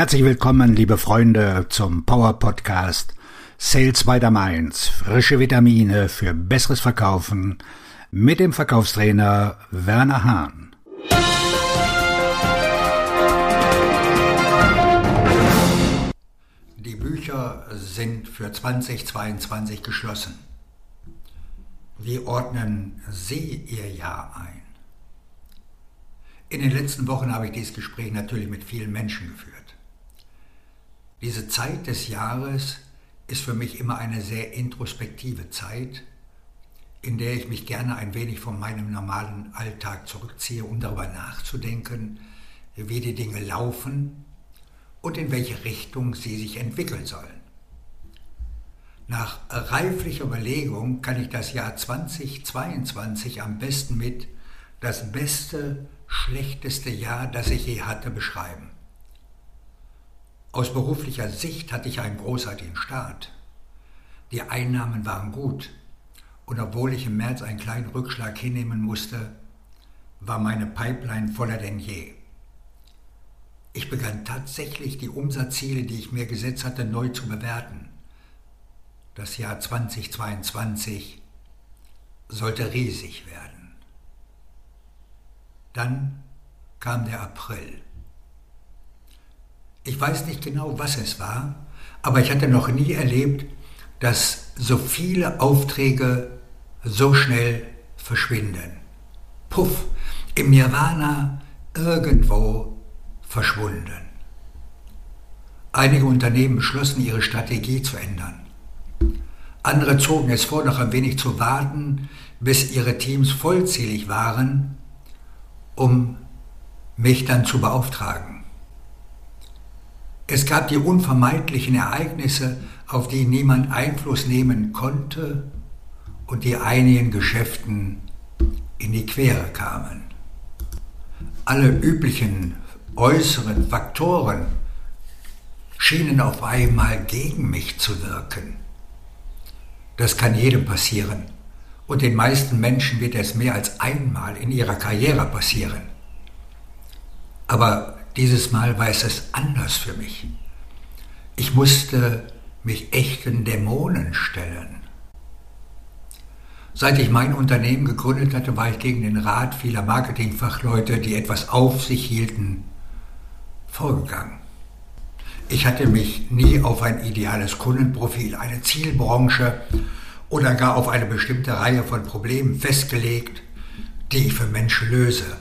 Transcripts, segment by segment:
Herzlich willkommen, liebe Freunde, zum Power Podcast Sales by the Mainz. Frische Vitamine für besseres Verkaufen mit dem Verkaufstrainer Werner Hahn. Die Bücher sind für 2022 geschlossen. Wie ordnen Sie Ihr Jahr ein? In den letzten Wochen habe ich dieses Gespräch natürlich mit vielen Menschen geführt. Diese Zeit des Jahres ist für mich immer eine sehr introspektive Zeit, in der ich mich gerne ein wenig von meinem normalen Alltag zurückziehe, um darüber nachzudenken, wie die Dinge laufen und in welche Richtung sie sich entwickeln sollen. Nach reiflicher Überlegung kann ich das Jahr 2022 am besten mit das beste, schlechteste Jahr, das ich je hatte, beschreiben. Aus beruflicher Sicht hatte ich einen großartigen Start. Die Einnahmen waren gut und obwohl ich im März einen kleinen Rückschlag hinnehmen musste, war meine Pipeline voller denn je. Ich begann tatsächlich die Umsatzziele, die ich mir gesetzt hatte, neu zu bewerten. Das Jahr 2022 sollte riesig werden. Dann kam der April. Ich weiß nicht genau, was es war, aber ich hatte noch nie erlebt, dass so viele Aufträge so schnell verschwinden. Puff, im Nirvana irgendwo verschwunden. Einige Unternehmen beschlossen, ihre Strategie zu ändern. Andere zogen es vor, noch ein wenig zu warten, bis ihre Teams vollzählig waren, um mich dann zu beauftragen. Es gab die unvermeidlichen Ereignisse, auf die niemand Einfluss nehmen konnte und die einigen Geschäften in die Quere kamen. Alle üblichen äußeren Faktoren schienen auf einmal gegen mich zu wirken. Das kann jedem passieren und den meisten Menschen wird es mehr als einmal in ihrer Karriere passieren. Aber dieses Mal war es anders für mich. Ich musste mich echten Dämonen stellen. Seit ich mein Unternehmen gegründet hatte, war ich gegen den Rat vieler Marketingfachleute, die etwas auf sich hielten, vorgegangen. Ich hatte mich nie auf ein ideales Kundenprofil, eine Zielbranche oder gar auf eine bestimmte Reihe von Problemen festgelegt, die ich für Menschen löse.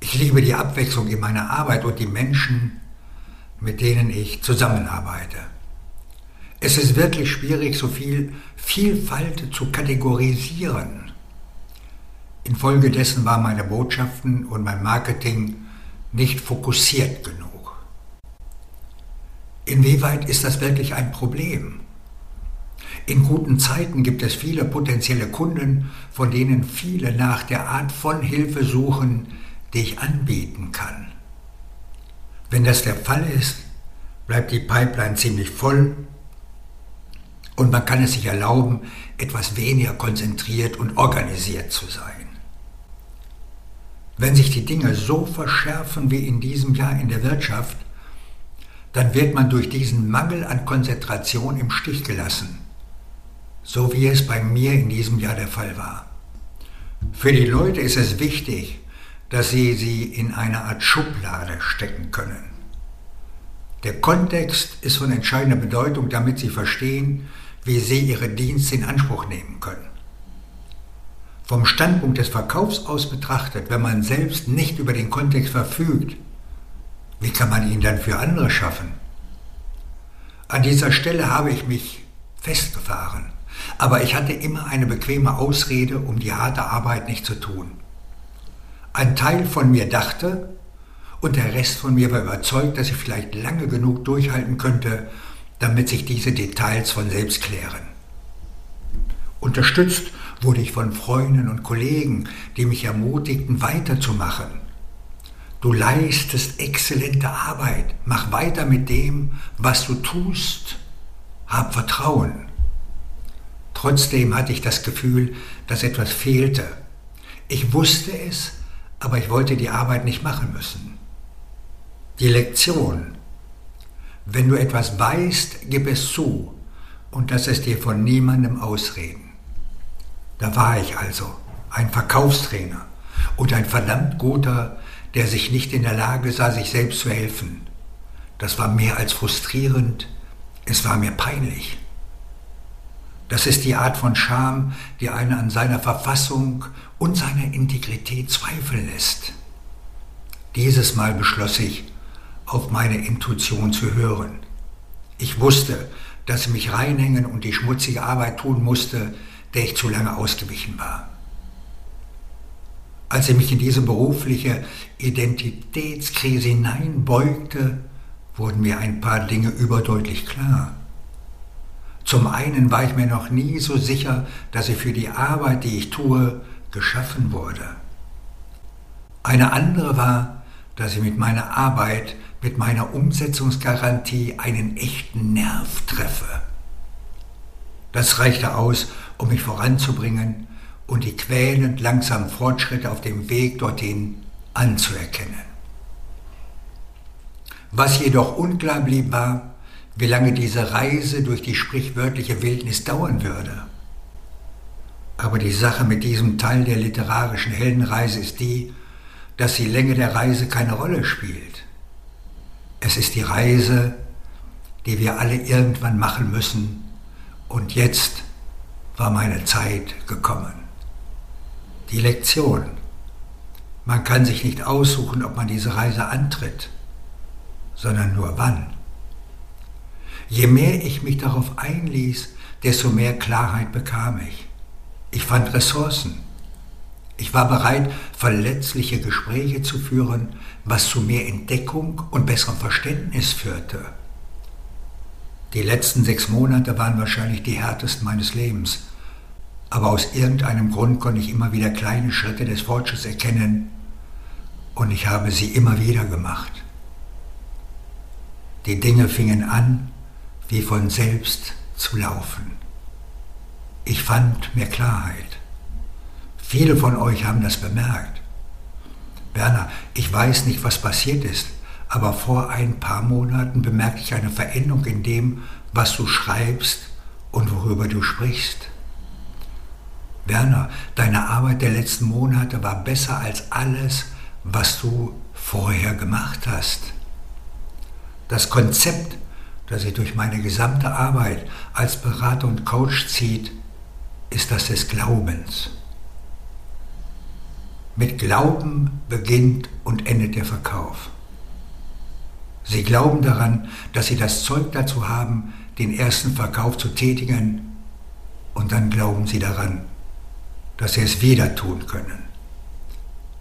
Ich liebe die Abwechslung in meiner Arbeit und die Menschen, mit denen ich zusammenarbeite. Es ist wirklich schwierig, so viel Vielfalt zu kategorisieren. Infolgedessen waren meine Botschaften und mein Marketing nicht fokussiert genug. Inwieweit ist das wirklich ein Problem? In guten Zeiten gibt es viele potenzielle Kunden, von denen viele nach der Art von Hilfe suchen, die ich anbieten kann. Wenn das der Fall ist, bleibt die Pipeline ziemlich voll und man kann es sich erlauben, etwas weniger konzentriert und organisiert zu sein. Wenn sich die Dinge so verschärfen wie in diesem Jahr in der Wirtschaft, dann wird man durch diesen Mangel an Konzentration im Stich gelassen, so wie es bei mir in diesem Jahr der Fall war. Für die Leute ist es wichtig, dass sie sie in eine Art Schublade stecken können. Der Kontext ist von entscheidender Bedeutung, damit sie verstehen, wie sie ihre Dienste in Anspruch nehmen können. Vom Standpunkt des Verkaufs aus betrachtet, wenn man selbst nicht über den Kontext verfügt, wie kann man ihn dann für andere schaffen? An dieser Stelle habe ich mich festgefahren, aber ich hatte immer eine bequeme Ausrede, um die harte Arbeit nicht zu tun. Ein Teil von mir dachte und der Rest von mir war überzeugt, dass ich vielleicht lange genug durchhalten könnte, damit sich diese Details von selbst klären. Unterstützt wurde ich von Freunden und Kollegen, die mich ermutigten, weiterzumachen. Du leistest exzellente Arbeit. Mach weiter mit dem, was du tust. Hab Vertrauen. Trotzdem hatte ich das Gefühl, dass etwas fehlte. Ich wusste es, aber ich wollte die Arbeit nicht machen müssen. Die Lektion, Wenn du etwas weißt, gib es zu und lass es dir von niemandem ausreden. Da war ich also, ein Verkaufstrainer und ein verdammt guter, der sich nicht in der Lage sah, sich selbst zu helfen. Das war mehr als frustrierend, es war mir peinlich. Das ist die Art von Scham, die einen an seiner Verfassung und seiner Integrität zweifeln lässt. Dieses Mal beschloss ich, auf meine Intuition zu hören. Ich wusste, dass ich mich reinhängen und die schmutzige Arbeit tun musste, der ich zu lange ausgewichen war. Als ich mich in diese berufliche Identitätskrise hineinbeugte, wurden mir ein paar Dinge überdeutlich klar. Zum einen war ich mir noch nie so sicher, dass ich für die Arbeit, die ich tue, geschaffen wurde. Eine andere war, dass ich mit meiner Arbeit, mit meiner Umsetzungsgarantie einen echten Nerv treffe. Das reichte aus, um mich voranzubringen und die quälend langsamen Fortschritte auf dem Weg dorthin anzuerkennen. Was jedoch unklar blieb, war, wie lange diese Reise durch die sprichwörtliche Wildnis dauern würde. Aber die Sache mit diesem Teil der literarischen Heldenreise ist die, dass die Länge der Reise keine Rolle spielt. Es ist die Reise, die wir alle irgendwann machen müssen. Und jetzt war meine Zeit gekommen. Die Lektion. Man kann sich nicht aussuchen, ob man diese Reise antritt, sondern nur wann. Je mehr ich mich darauf einließ, desto mehr Klarheit bekam ich. Ich fand Ressourcen. Ich war bereit, verletzliche Gespräche zu führen, was zu mehr Entdeckung und besserem Verständnis führte. Die letzten sechs Monate waren wahrscheinlich die härtesten meines Lebens, aber aus irgendeinem Grund konnte ich immer wieder kleine Schritte des Fortschritts erkennen und ich habe sie immer wieder gemacht. Die Dinge fingen an, wie von selbst zu laufen. Ich fand mehr Klarheit. Viele von euch haben das bemerkt. Werner, ich weiß nicht, was passiert ist, aber vor ein paar Monaten bemerkte ich eine Veränderung in dem, was du schreibst und worüber du sprichst. Werner, deine Arbeit der letzten Monate war besser als alles, was du vorher gemacht hast. Das Konzept das sich durch meine gesamte Arbeit als Berater und Coach zieht, ist das des Glaubens. Mit Glauben beginnt und endet der Verkauf. Sie glauben daran, dass Sie das Zeug dazu haben, den ersten Verkauf zu tätigen, und dann glauben Sie daran, dass Sie es wieder tun können.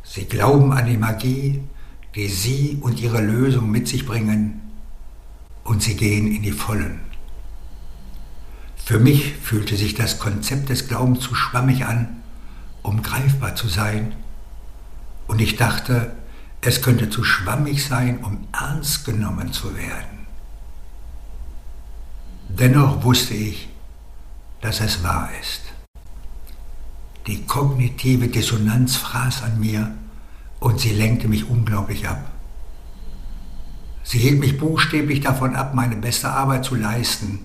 Sie glauben an die Magie, die Sie und Ihre Lösung mit sich bringen, und sie gehen in die Vollen. Für mich fühlte sich das Konzept des Glaubens zu schwammig an, um greifbar zu sein, und ich dachte, es könnte zu schwammig sein, um ernst genommen zu werden. Dennoch wusste ich, dass es wahr ist. Die kognitive Dissonanz fraß an mir und sie lenkte mich unglaublich ab. Sie hielt mich buchstäblich davon ab, meine beste Arbeit zu leisten,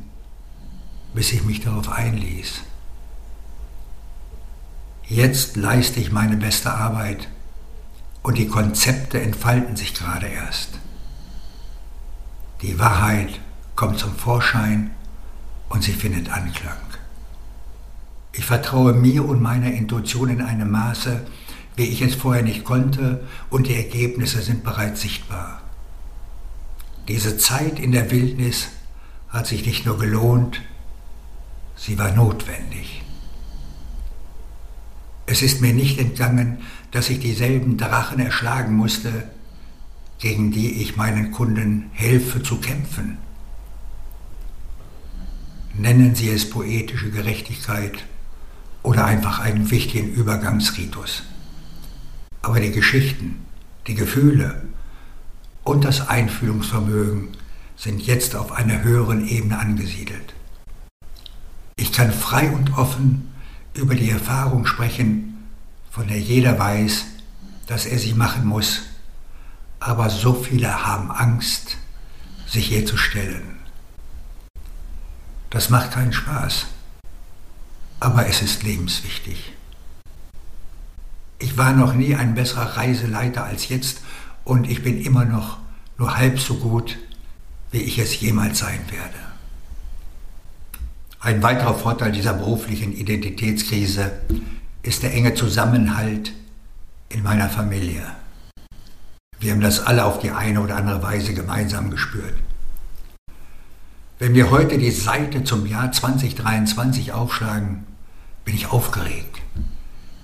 bis ich mich darauf einließ. Jetzt leiste ich meine beste Arbeit und die Konzepte entfalten sich gerade erst. Die Wahrheit kommt zum Vorschein und sie findet Anklang. Ich vertraue mir und meiner Intuition in einem Maße, wie ich es vorher nicht konnte, und die Ergebnisse sind bereits sichtbar. Diese Zeit in der Wildnis hat sich nicht nur gelohnt, sie war notwendig. Es ist mir nicht entgangen, dass ich dieselben Drachen erschlagen musste, gegen die ich meinen Kunden helfe zu kämpfen. Nennen Sie es poetische Gerechtigkeit oder einfach einen wichtigen Übergangsritus. Aber die Geschichten, die Gefühle, und das Einfühlungsvermögen sind jetzt auf einer höheren Ebene angesiedelt. Ich kann frei und offen über die Erfahrung sprechen, von der jeder weiß, dass er sie machen muss, aber so viele haben Angst, sich hier zu stellen. Das macht keinen Spaß, aber es ist lebenswichtig. Ich war noch nie ein besserer Reiseleiter als jetzt und ich bin immer noch nur halb so gut, wie ich es jemals sein werde. Ein weiterer Vorteil dieser beruflichen Identitätskrise ist der enge Zusammenhalt in meiner Familie. Wir haben das alle auf die eine oder andere Weise gemeinsam gespürt. Wenn wir heute die Seite zum Jahr 2023 aufschlagen, bin ich aufgeregt.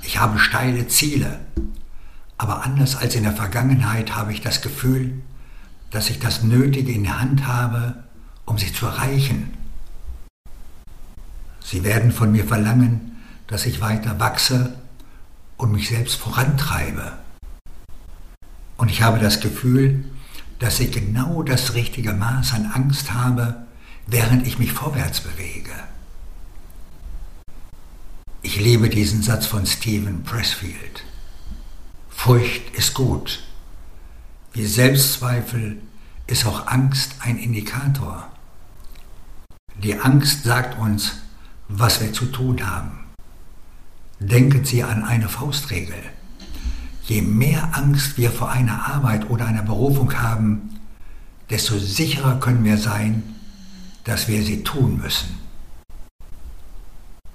Ich habe steile Ziele, aber anders als in der Vergangenheit habe ich das Gefühl, dass ich das Nötige in der Hand habe, um sie zu erreichen. Sie werden von mir verlangen, dass ich weiter wachse und mich selbst vorantreibe. Und ich habe das Gefühl, dass ich genau das richtige Maß an Angst habe, während ich mich vorwärts bewege. Ich liebe diesen Satz von Stephen Pressfield. Furcht ist gut. Wie Selbstzweifel ist auch Angst ein Indikator. Die Angst sagt uns, was wir zu tun haben. Denken Sie an eine Faustregel. Je mehr Angst wir vor einer Arbeit oder einer Berufung haben, desto sicherer können wir sein, dass wir sie tun müssen.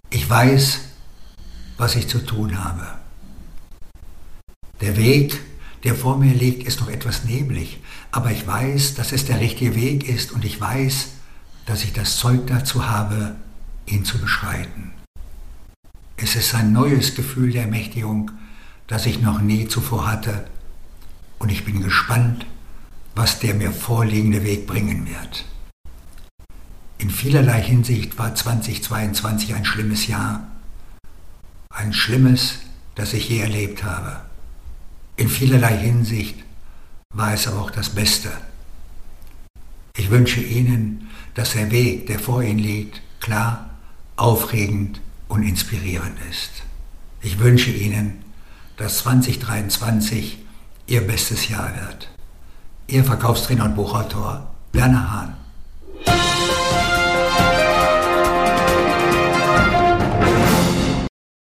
Ich weiß, was ich zu tun habe. Der Weg, der vor mir liegt, ist noch etwas neblig, aber ich weiß, dass es der richtige Weg ist und ich weiß, dass ich das Zeug dazu habe, ihn zu beschreiten. Es ist ein neues Gefühl der Ermächtigung, das ich noch nie zuvor hatte. Und ich bin gespannt, was der mir vorliegende Weg bringen wird. In vielerlei Hinsicht war 2022 ein schlimmes Jahr. Ein schlimmes, das ich je erlebt habe. In vielerlei Hinsicht war es aber auch das Beste. Ich wünsche Ihnen, dass der Weg, der vor Ihnen liegt, klar, aufregend und inspirierend ist. Ich wünsche Ihnen, dass 2023 Ihr bestes Jahr wird. Ihr Verkaufstrainer und Buchautor Werner Hahn.